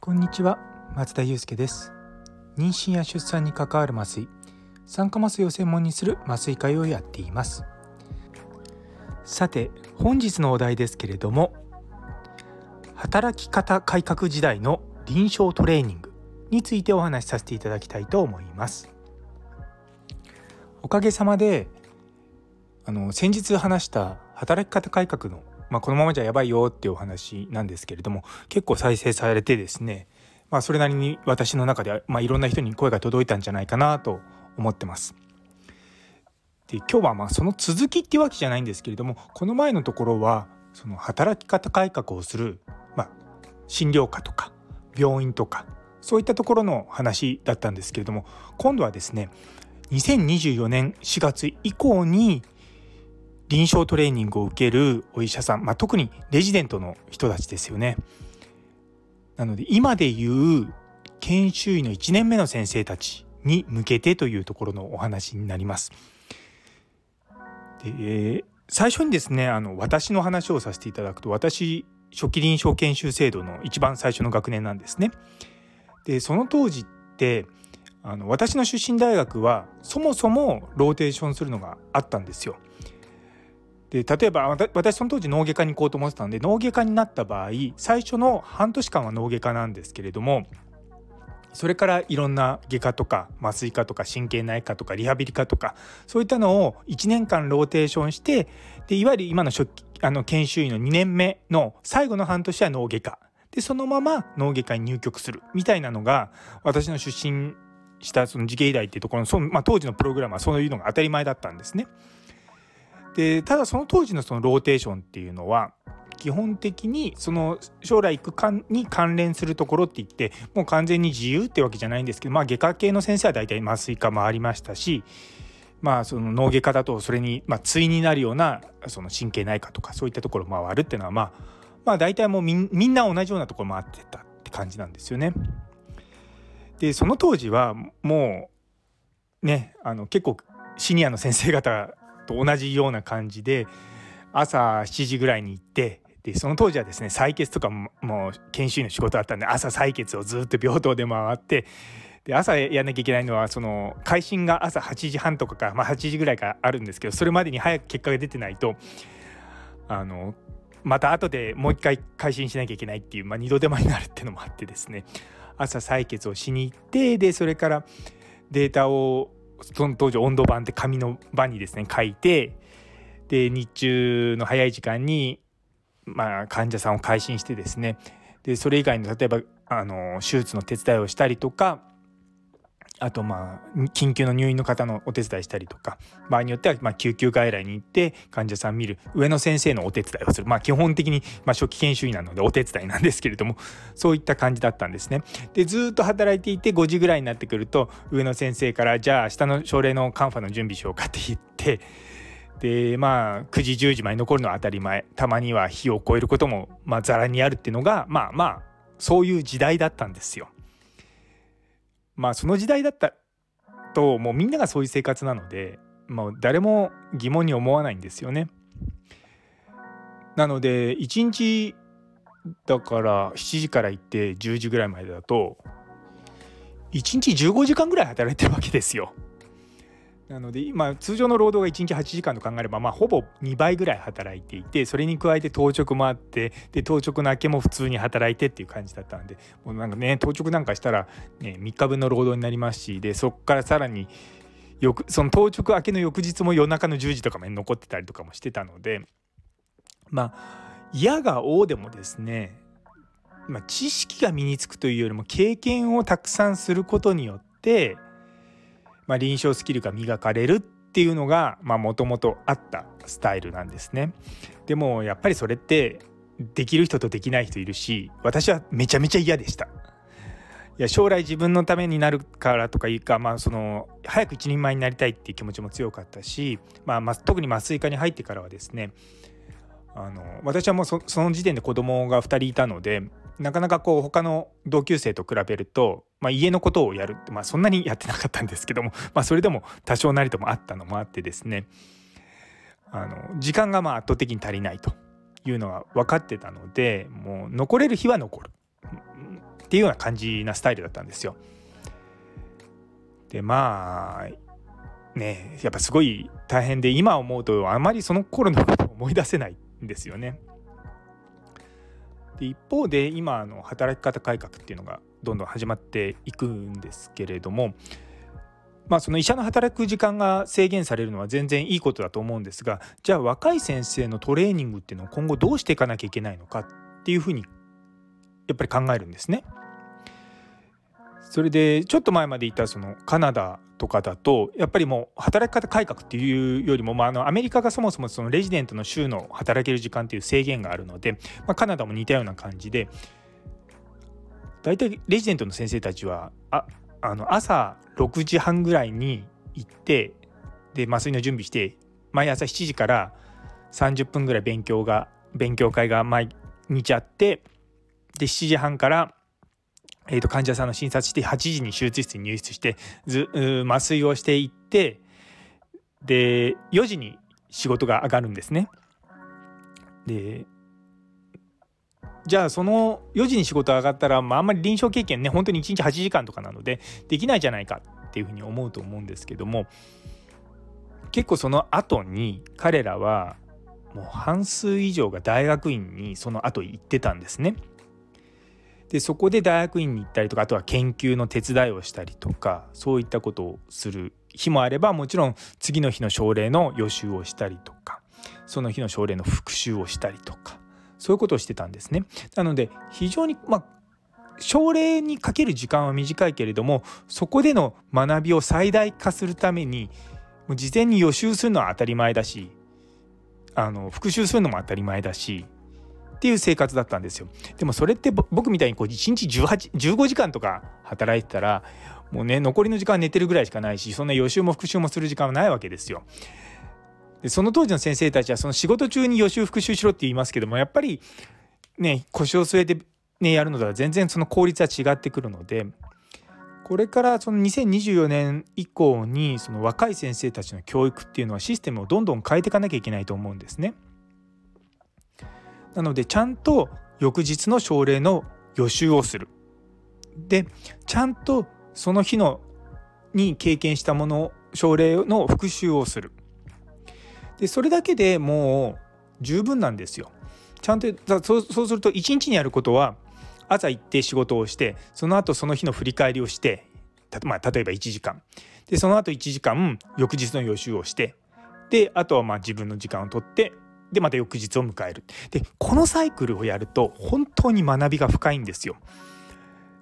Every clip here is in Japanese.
こんにちは松田祐介です。妊娠や出産に関わる麻酔酸化麻酔を専門にする麻酔会をやっています。さて本日のお題ですけれども働き方改革時代の臨床トレーニングについてお話しさせていただきたいと思います。おかげさまであの先日話した働き方改革の、まあ、このままじゃやばいよっていうお話なんですけれども結構再生されてですね、まあ、それなりに私の中では、まあ、いろんな人に声が届いたんじゃないかなと思ってます。で今日はまあその続きっていうわけじゃないんですけれどもこの前のところはその働き方改革をする、まあ、診療科とか病院とかそういったところの話だったんですけれども今度はですね2024年4月以降に臨床トレーニングを受けるお医者さん、まあ、特にレジデントの人たちですよね。なので今で言う研修医の1年目の先生たちに向けてというところのお話になります。で最初にですねあの私の話をさせていただくと私初期臨床研修制度の一番最初の学年なんですね。でその当時ってあの私の出身大学はそもそもローテーションするのがあったんですよ。で例えば私その当時脳外科に行こうと思ってたんで脳外科になった場合最初の半年間は脳外科なんですけれどもそれからいろんな外科とか麻酔科とか神経内科とかリハビリ科とかそういったのを1年間ローテーションしてでいわゆる今のあの研修医の2年目の最後の半年は脳外科でそのまま脳外科に入局するみたいなのが私の出身したその慈恵医大っていうところのその、まあ、当時のプログラムはそういうのが当たり前だったんですね。でただその当時のそのローテーションっていうのは基本的にその将来行くかに関連するところって言ってもう完全に自由ってわけじゃないんですけど、まあ、外科系の先生は大体麻酔科もありましたし、まあ、その脳外科だとそれに、まあ、対になるようなその神経内科とかそういったところを回るっていうのは、まあ、まあ大体もうみんな同じようなところ回ってたって感じなんですよね。でその当時はもうねあの結構シニアの先生方と同じような感じで朝7時ぐらいに行ってでその当時はですね採血とかももう研修医の仕事だったんで朝採血をずっと病棟で回ってで朝やんなきゃいけないのはその会心が朝8時半とかか、まあ、8時ぐらいからあるんですけどそれまでに早く結果が出てないとあのまた後でもう一回会心しなきゃいけないっていう、まあ、2度手間になるっていうのもあってですね朝採血をしに行ってでそれからデータをその当時温度板って紙の場にですね書いてで日中の早い時間に、まあ、患者さんを回診してですね。でそれ以外の例えばあの手術の手伝いをしたりとかあとまあ緊急の入院の方のお手伝いしたりとか場合によってはま救急外来に行って患者さん見る上の先生のお手伝いをするまあ基本的にま初期研修医なのでお手伝いなんですけれどもそういった感じだったんですね。でずっと働いていて5時ぐらいになってくると上の先生からじゃあ明日の症例のカンファの準備しようかって言ってでまあ9時10時まで残るのは当たり前たまには日を超えることもまあざらにあるっていうのがまあまあそういう時代だったんですよ。まあその時代だったともうみんながそういう生活なのでもう誰も疑問に思わないんですよね。なので1日だから7時から行って10時ぐらいまでだと1日15時間ぐらい働いてるわけですよ。なので今通常の労働が1日8時間と考えれば、まあ、ほぼ2倍ぐらい働いていてそれに加えて当直もあってで当直の明けも普通に働いてっていう感じだったんでもうなんかね当直なんかしたら、ね、3日分の労働になりますしでそこからさらに翌その当直明けの翌日も夜中の10時とかまで残ってたりとかもしてたのでまあ嫌が王でもですね、知識が身につくというよりも経験をたくさんすることによってまあ、臨床スキルが磨かれるっていうのがもともとあったスタイルなんですね。でもやっぱりそれってできる人とできない人いるし私はめちゃめちゃ嫌でした。いや将来自分のためになるからとかいうか、まあ、その早く一人前になりたいっていう気持ちも強かったし、まあ、特に麻酔科に入ってからはですねあの私はもうその時点で子供が2人いたのでなかなかこう他の同級生と比べると、まあ、家のことをやるって、まあ、そんなにやってなかったんですけども、まあ、それでも多少なりともあったのもあってですねあの時間がまあ圧倒的に足りないというのが分かってたのでもう残れる日は残るっていうような感じなスタイルだったんですよ。でまあねやっぱすごい大変で今思うとあまりその頃のことを思い出せないんですよね。で一方で今の働き方改革っていうのがどんどん始まっていくんですけれどもまあその医者の働く時間が制限されるのは全然いいことだと思うんですがじゃあ若い先生のトレーニングっていうのを今後どうしていかなきゃいけないのかっていうふうにやっぱり考えるんですね。それでちょっと前までいたそのカナダとかだとやっぱりもう働き方改革っていうよりも、まあ、あのアメリカがそもそもそのレジデントの週の働ける時間っていう制限があるので、まあ、カナダも似たような感じで大体レジデントの先生たちはああの朝6時半ぐらいに行ってで麻酔の準備して毎朝7時から30分ぐらい勉強が勉強会が毎日あってで7時半からえー、と患者さんの診察して8時に手術室に入室してず麻酔をしていってで4時に仕事が上がるんですね。でじゃあその4時に仕事上がったら、まあ、あんまり臨床経験ね本当に1日8時間とかなのでできないじゃないかっていうふうに思うと思うんですけども結構その後に彼らはもう半数以上が大学院にその後行ってたんですね。でそこで大学院に行ったりとかあとは研究の手伝いをしたりとかそういったことをする日もあればもちろん次の日の症例の予習をしたりとかその日の症例の復習をしたりとかそういうことをしてたんですね。なので非常にまあ症例にかける時間は短いけれどもそこでの学びを最大化するためにもう事前に予習するのは当たり前だしあの復習するのも当たり前だしっていう生活だったんですよでもそれって僕みたいにこう1日18 15時間とか働いてたらもうね残りの時間寝てるぐらいしかないしそんな予習も復習もする時間はないわけですよ。でその当時の先生たちはその仕事中に予習復習しろって言いますけどもやっぱりね腰を据えて、ね、やるのとは全然その効率は違ってくるのでこれからその2024年以降にその若い先生たちの教育っていうのはシステムをどんどん変えていかなきゃいけないと思うんですね。なのでちゃんと翌日の症例の予習をする。でちゃんとその日のに経験したものを症例の復習をする。でそれだけでもう十分なんですよ。ちゃんとそうそうすると一日にやることは朝行って仕事をしてその後その日の振り返りをしてまあ、例えば1時間でその後1時間翌日の予習をしてであとはまあ自分の時間を取ってでまた翌日を迎えるでこのサイクルをやると本当に学びが深いんですよ。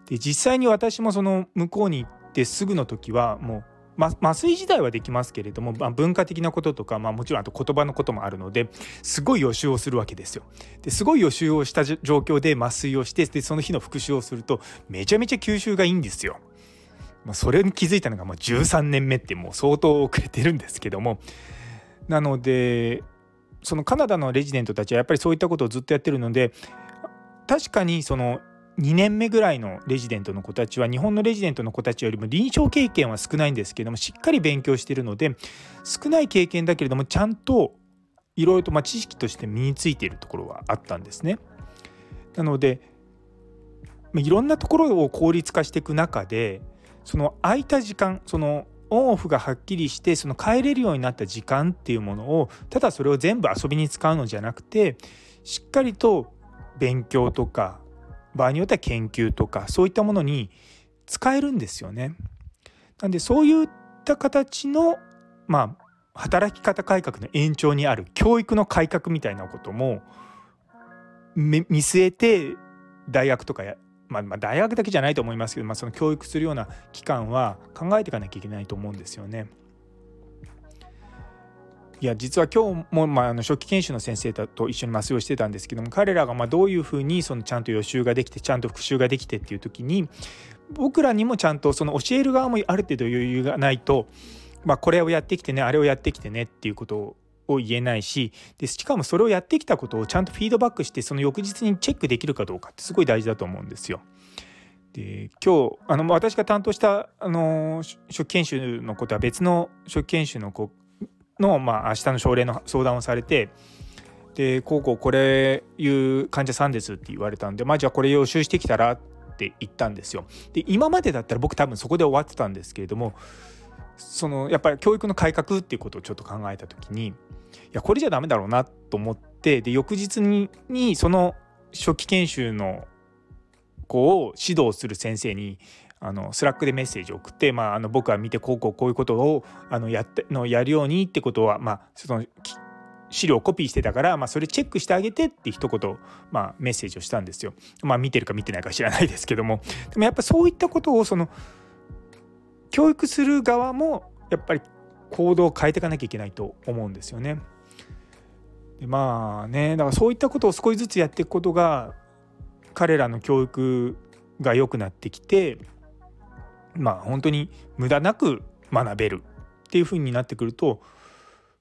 で実際に私もその向こうに行ってすぐの時はもうま、麻酔自体はできますけれども、まあ、文化的なこととか、まあ、もちろんあと言葉のこともあるのですごい予習をするわけですよ。ですごい予習をした状況で麻酔をしてでその日の復習をするとめちゃめちゃ吸収がいいんですよ。まあ、それに気づいたのがもう13年目ってもう相当遅れてるんですけどもなのでそのカナダのレジデントたちはやっぱりそういったことをずっとやってるので確かにその2年目ぐらいのレジデントの子たちは日本のレジデントの子たちよりも臨床経験は少ないんですけどもしっかり勉強してるので少ない経験だけれどもちゃんといろいろとま知識として身についているところはあったんですね。なのでいろんなところを効率化していく中でその空いた時間そのオンオフがはっきりしてその帰れるようになった時間っていうものをただそれを全部遊びに使うのじゃなくてしっかりと勉強とか場合によっては研究とかそういったものに使えるんですよね。なんでそういった形のまあ働き方改革の延長にある教育の改革みたいなことも見据えて大学とかまあ、まあ大学だけじゃないと思いますけど、まあ、その教育するような機関は考えていかなきゃいけないと思うんですよね。いや実は今日も、まあ、あの初期研修の先生と一緒に麻酔をしてたんですけども彼らがまあどういうふうにそのちゃんと予習ができてちゃんと復習ができてっていう時に僕らにもちゃんとその教える側もある程度余裕がないと、まあ、これをやってきてねあれをやってきてねっていうことをを言えないしでしかもそれをやってきたことをちゃんとフィードバックしてその翌日にチェックできるかどうかってすごい大事だと思うんですよ。で今日あの私が担当したあの初期研修のことは別の初期研修の子の、まあ、明日の症例の相談をされてでこうこうこれいう患者さんですって言われたんでまあじゃあこれ予習してきたらって言ったんですよ。で今までだったら僕多分そこで終わってたんですけれどもそのやっぱり教育の改革っていうことをちょっと考えた時にいやこれじゃダメだろうなと思ってで翌日ににその初期研修の子を指導する先生にあの Slack でメッセージを送って、まあ、あの僕は見てこうこうこういうことをあのやってのやるようにってことは、まあ、その資料をコピーしてたから、まあ、それチェックしてあげてって一言、まあ、メッセージをしたんですよ。まあ、見てるか見てないか知らないですけどもでもやっぱそういったことをその教育する側もやっぱり行動を変えていかなきゃいけないと思うんですよね。でまあねだからそういったことを少しずつやっていくことが彼らの教育が良くなってきてまあ本当に無駄なく学べるっていう風になってくると、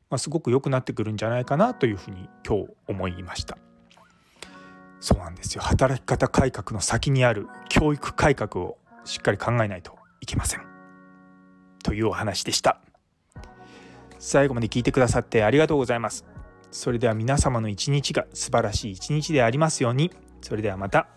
まあ、すごく良くなってくるんじゃないかなというふうに今日思いました。そうなんですよ働き方改革の先にある教育改革をしっかり考えないといけません。というお話でした。最後まで聞いてくださってありがとうございます。それでは皆様の一日が素晴らしい一日でありますように。それではまた。